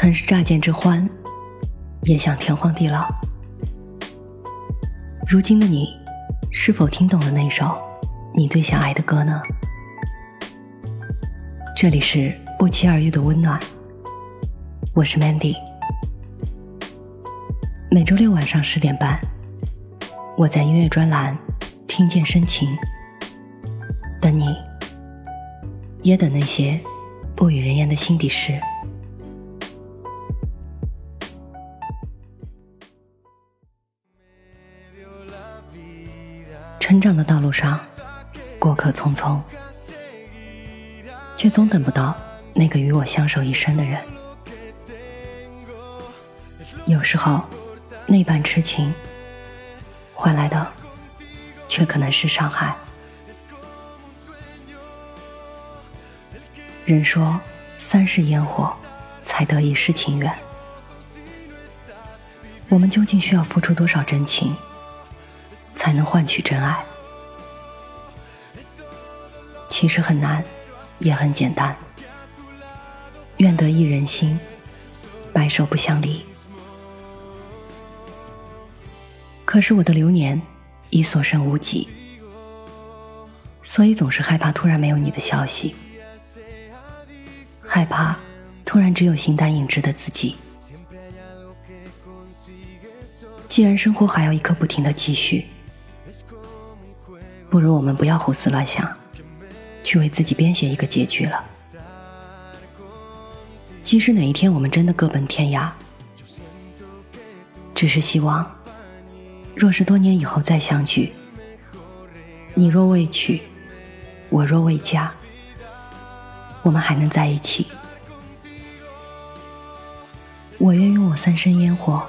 曾是乍见之欢，也想天荒地老。如今的你，是否听懂了那首你最想爱的歌呢？这里是不期而遇的温暖，我是 Mandy。每周六晚上十点半，我在音乐专栏听见深情，等你，也等那些不语人言的心底事。成长的道路上，过客匆匆，却总等不到那个与我相守一生的人。有时候，那般痴情换来的，却可能是伤害。人说，三世烟火，才得一世情缘。我们究竟需要付出多少真情？才能换取真爱。其实很难，也很简单。愿得一人心，白首不相离。可是我的流年已所剩无几，所以总是害怕突然没有你的消息，害怕突然只有形单影只的自己。既然生活还要一刻不停的继续。不如我们不要胡思乱想，去为自己编写一个结局了。即使哪一天我们真的各奔天涯，只是希望，若是多年以后再相聚，你若未娶，我若未嫁，我们还能在一起。我愿用我三生烟火，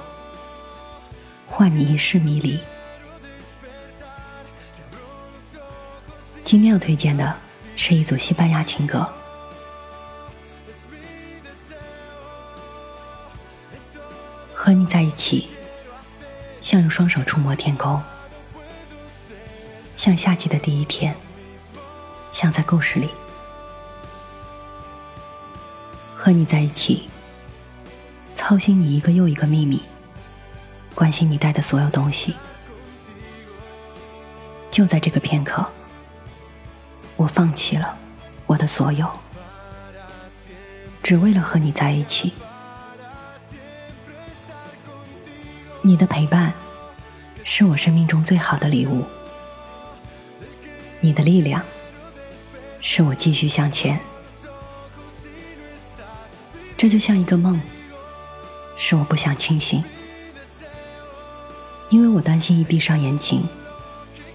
换你一世迷离。今天要推荐的是一组西班牙情歌。和你在一起，像用双手触摸天空，像夏季的第一天，像在故事里。和你在一起，操心你一个又一个秘密，关心你带的所有东西。就在这个片刻。我放弃了我的所有，只为了和你在一起。你的陪伴是我生命中最好的礼物，你的力量是我继续向前。这就像一个梦，是我不想清醒，因为我担心一闭上眼睛，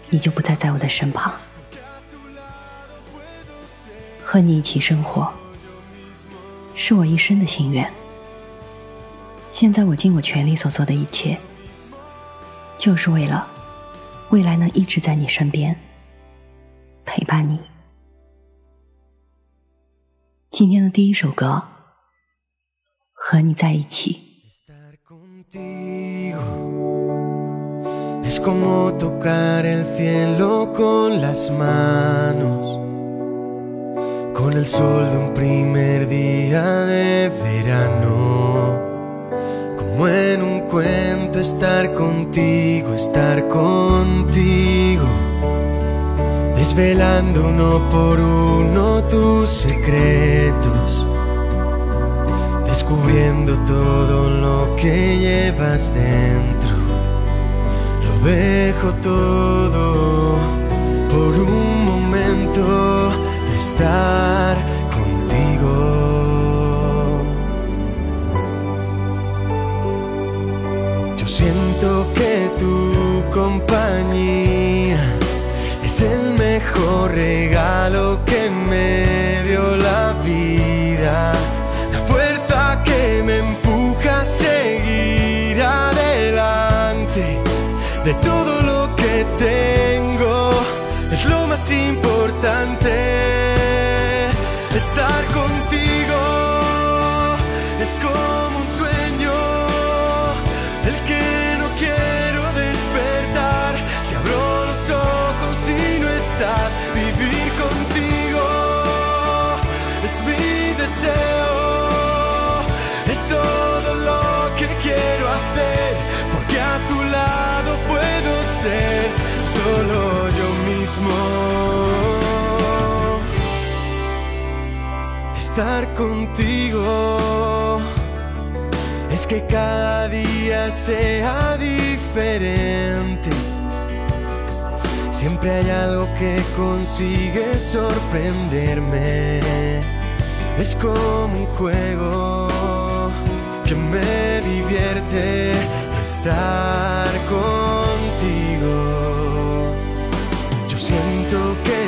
你就不再在我的身旁。和你一起生活，是我一生的心愿。现在我尽我全力所做的一切，就是为了未来能一直在你身边陪伴你。今天的第一首歌，和你在一起。El sol de un primer día de verano. Como en un cuento estar contigo, estar contigo. Desvelando uno por uno tus secretos. Descubriendo todo lo que llevas dentro. Lo dejo todo por un siento que tu compañía es el mejor regalo que me dio la vida. La fuerza que me empuja a seguir adelante de todo lo que tengo es lo más importante. Estar contigo es Estar contigo es que cada día sea diferente. Siempre hay algo que consigue sorprenderme. Es como un juego que me divierte estar contigo. siento que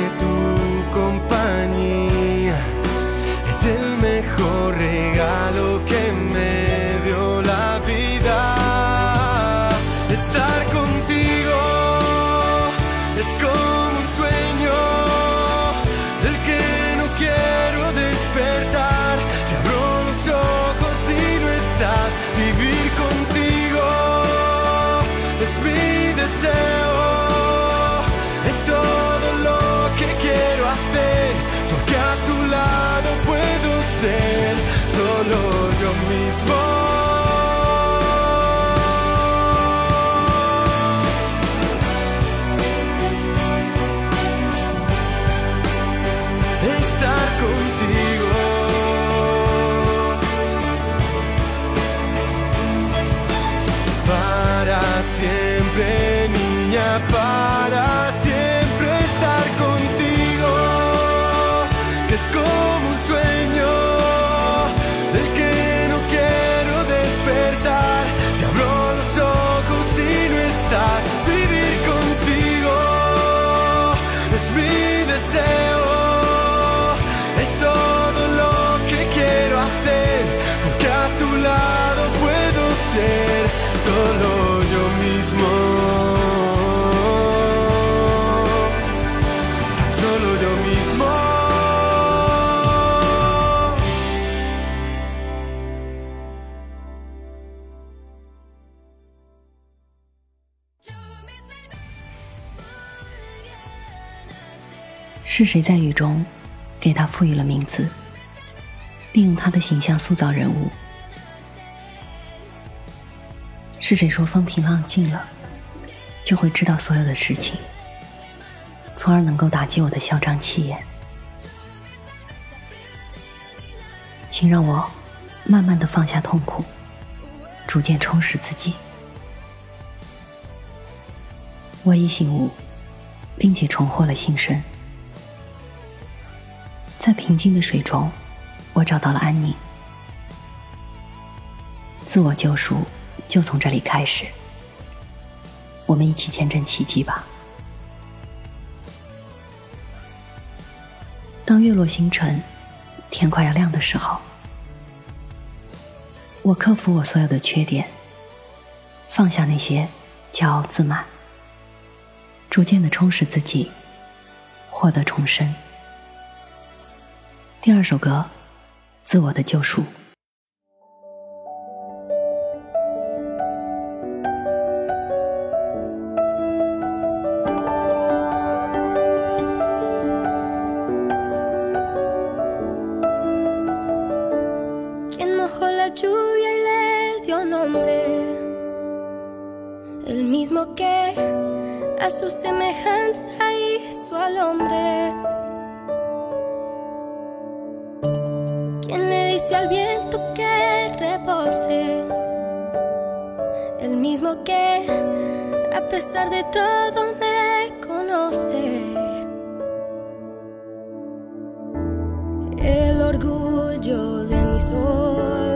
must be the same. 是谁在雨中给他赋予了名字，并用他的形象塑造人物？是谁说风平浪静了，就会知道所有的事情，从而能够打击我的嚣张气焰？请让我慢慢的放下痛苦，逐渐充实自己。我已醒悟，并且重获了新生。在平静的水中，我找到了安宁。自我救赎就从这里开始。我们一起见证奇迹吧。当月落星辰，天快要亮的时候，我克服我所有的缺点，放下那些骄傲自满，逐渐的充实自己，获得重生。第二首歌，自我的救赎。Repose, el mismo que a pesar de todo me conoce. El orgullo de mis olas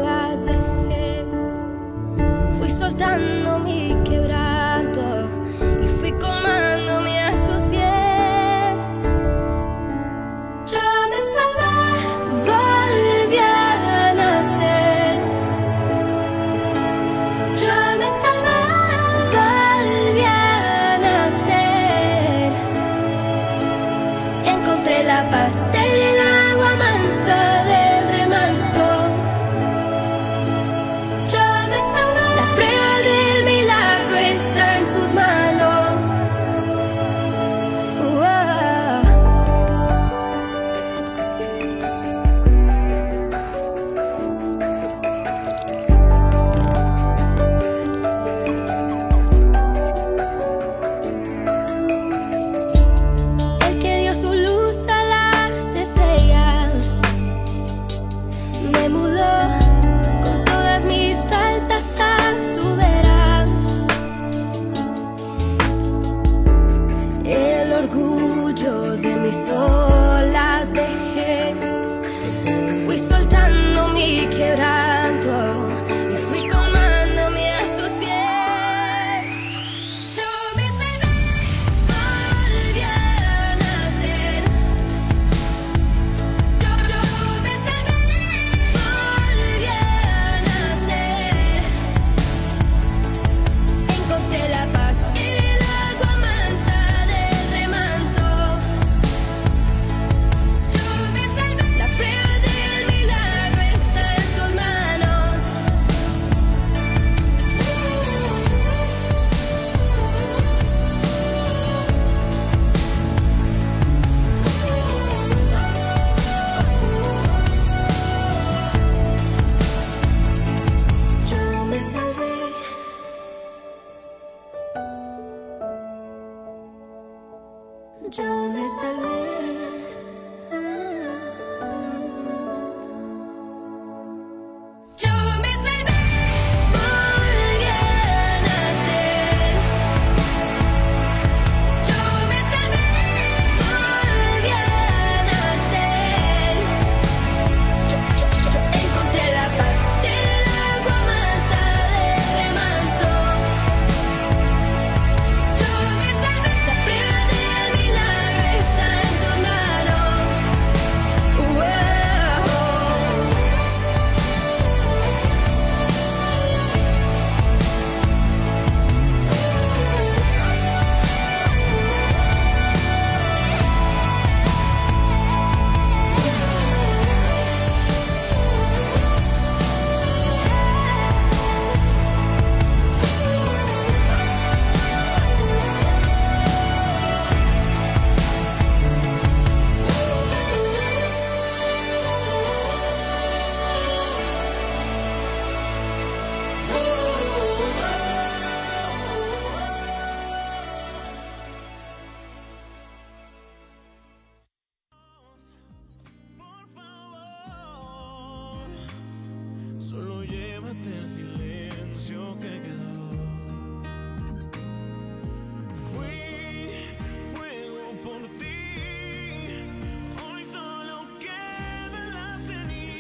there's a little girl。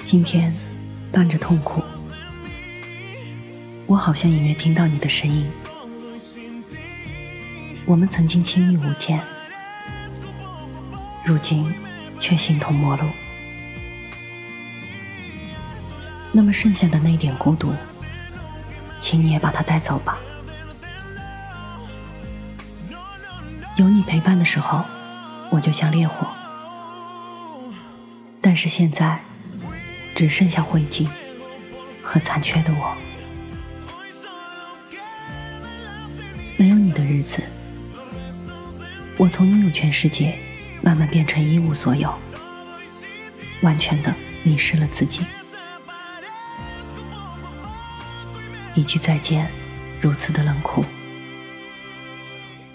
今天伴着痛苦，我好像隐约听到你的声音。我们曾经亲密无间，如今却形同陌路。那么剩下的那点孤独，请你也把它带走吧。有你陪伴的时候，我就像烈火，但是现在只剩下灰烬和残缺的我。没有你的日子，我从拥有全世界，慢慢变成一无所有，完全的迷失了自己。一句再见，如此的冷酷；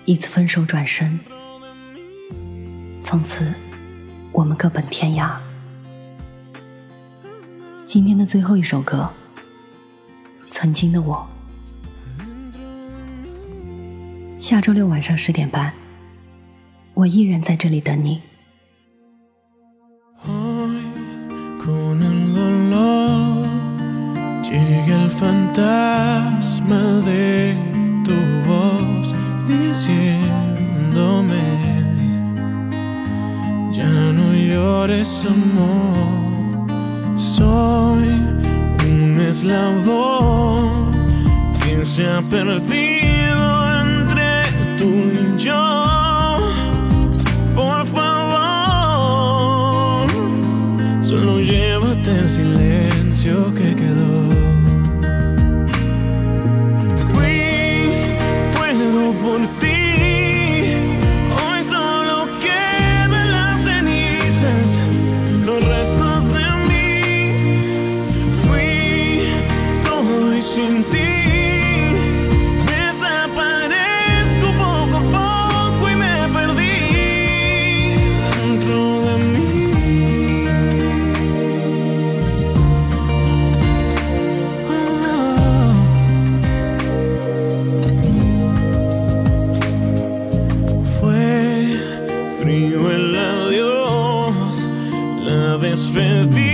一次分手转身，从此我们各奔天涯。今天的最后一首歌，曾经的我。下周六晚上十点半，我依然在这里等你。Fantasma de tu voz diciéndome ya no llores amor soy un eslabón que se ha perdido of this the.